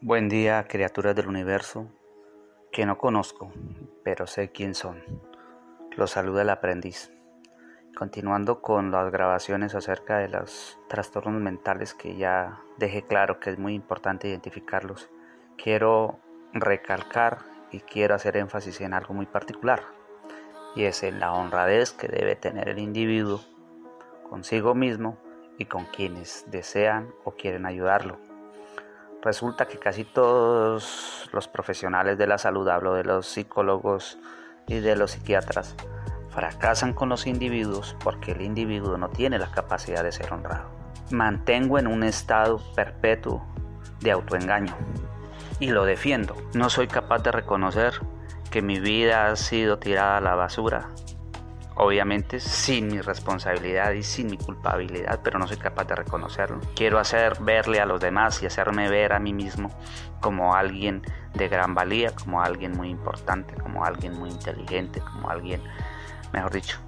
Buen día, criaturas del universo, que no conozco, pero sé quién son. Los saluda el aprendiz. Continuando con las grabaciones acerca de los trastornos mentales que ya dejé claro que es muy importante identificarlos, quiero recalcar y quiero hacer énfasis en algo muy particular, y es en la honradez que debe tener el individuo consigo mismo y con quienes desean o quieren ayudarlo Resulta que casi todos los profesionales de la salud, hablo de los psicólogos y de los psiquiatras, fracasan con los individuos porque el individuo no tiene la capacidad de ser honrado. Mantengo en un estado perpetuo de autoengaño y lo defiendo. No soy capaz de reconocer que mi vida ha sido tirada a la basura obviamente sin mi responsabilidad y sin mi culpabilidad, pero no soy capaz de reconocerlo. Quiero hacer verle a los demás y hacerme ver a mí mismo como alguien de gran valía, como alguien muy importante, como alguien muy inteligente, como alguien, mejor dicho,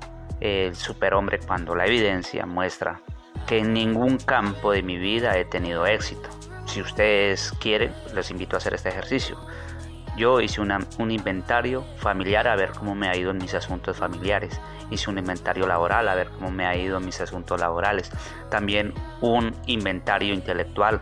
el superhombre cuando la evidencia muestra que en ningún campo de mi vida he tenido éxito. Si ustedes quieren, les invito a hacer este ejercicio. Yo hice un inventario familiar a ver cómo me ha ido en mis asuntos familiares. Hice un inventario laboral a ver cómo me ha ido en mis asuntos laborales. También un inventario intelectual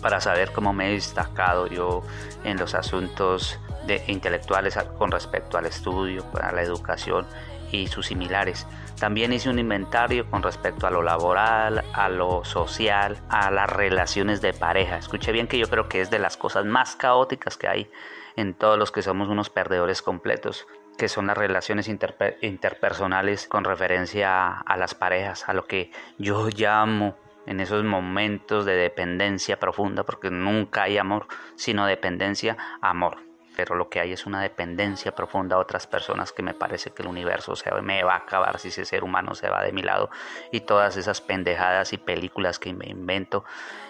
para saber cómo me he destacado yo en los asuntos de, intelectuales con respecto al estudio, a la educación y sus similares. También hice un inventario con respecto a lo laboral, a lo social, a las relaciones de pareja. Escuche bien que yo creo que es de las cosas más caóticas que hay en todos los que somos unos perdedores completos que son las relaciones interpersonales con referencia a las parejas, a lo que yo llamo en esos momentos de dependencia profunda, porque nunca hay amor, sino dependencia, amor pero lo que hay es una dependencia profunda a otras personas que me parece que el universo se me va a acabar si ese ser humano se va de mi lado y todas esas pendejadas y películas que me invento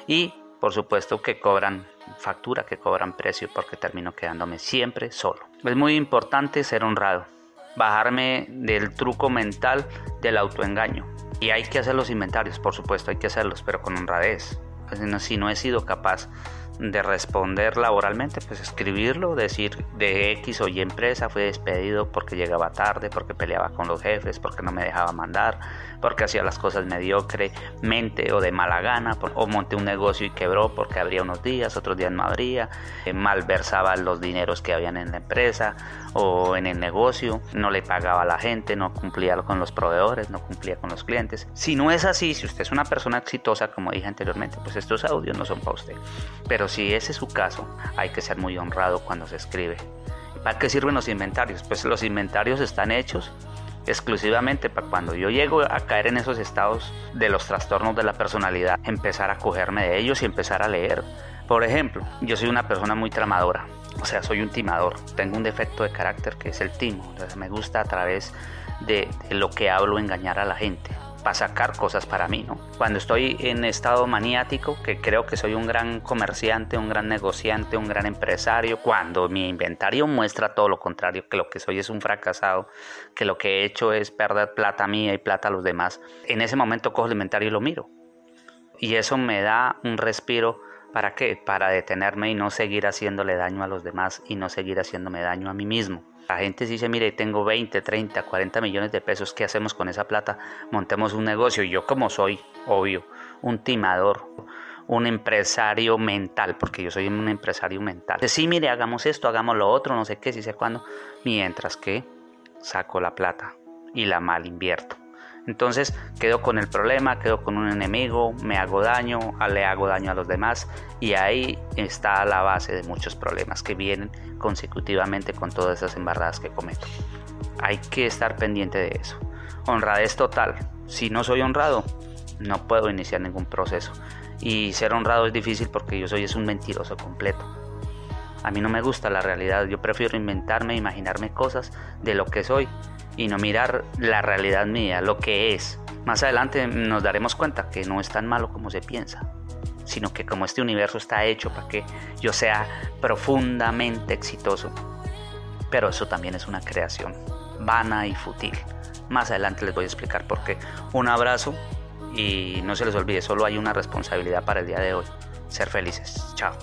y por supuesto que cobran factura, que cobran precio porque termino quedándome siempre solo. Es muy importante ser honrado, bajarme del truco mental del autoengaño y hay que hacer los inventarios, por supuesto, hay que hacerlos, pero con honradez. Si no he sido capaz de responder laboralmente, pues escribirlo, decir de X o Y empresa fue despedido porque llegaba tarde, porque peleaba con los jefes, porque no me dejaba mandar, porque hacía las cosas mediocremente o de mala gana, o monté un negocio y quebró porque abría unos días, otros días no abría, eh, malversaba los dineros que habían en la empresa o en el negocio, no le pagaba a la gente, no cumplía con los proveedores, no cumplía con los clientes. Si no es así, si usted es una persona exitosa, como dije anteriormente, pues estos audios no son para usted. Pero si ese es su caso, hay que ser muy honrado cuando se escribe. ¿Para qué sirven los inventarios? Pues los inventarios están hechos exclusivamente para cuando yo llego a caer en esos estados de los trastornos de la personalidad, empezar a cogerme de ellos y empezar a leer. Por ejemplo, yo soy una persona muy tramadora, o sea, soy un timador. Tengo un defecto de carácter que es el timo. me gusta a través de lo que hablo engañar a la gente para sacar cosas para mí, ¿no? Cuando estoy en estado maniático, que creo que soy un gran comerciante, un gran negociante, un gran empresario, cuando mi inventario muestra todo lo contrario, que lo que soy es un fracasado, que lo que he hecho es perder plata mía y plata a los demás, en ese momento cojo el inventario y lo miro. Y eso me da un respiro ¿Para qué? Para detenerme y no seguir haciéndole daño a los demás y no seguir haciéndome daño a mí mismo. La gente dice, mire, tengo 20, 30, 40 millones de pesos, ¿qué hacemos con esa plata? Montemos un negocio. Y yo como soy, obvio, un timador, un empresario mental, porque yo soy un empresario mental. Sí, mire, hagamos esto, hagamos lo otro, no sé qué, si sé cuándo. Mientras que saco la plata y la mal invierto. Entonces quedo con el problema, quedo con un enemigo, me hago daño, le hago daño a los demás y ahí está la base de muchos problemas que vienen consecutivamente con todas esas embarradas que cometo. Hay que estar pendiente de eso. Honradez total. Si no soy honrado, no puedo iniciar ningún proceso. Y ser honrado es difícil porque yo soy es un mentiroso completo. A mí no me gusta la realidad, yo prefiero inventarme, imaginarme cosas de lo que soy y no mirar la realidad mía, lo que es. Más adelante nos daremos cuenta que no es tan malo como se piensa, sino que como este universo está hecho para que yo sea profundamente exitoso. Pero eso también es una creación vana y fútil. Más adelante les voy a explicar por qué. Un abrazo y no se les olvide, solo hay una responsabilidad para el día de hoy. Ser felices. Chao.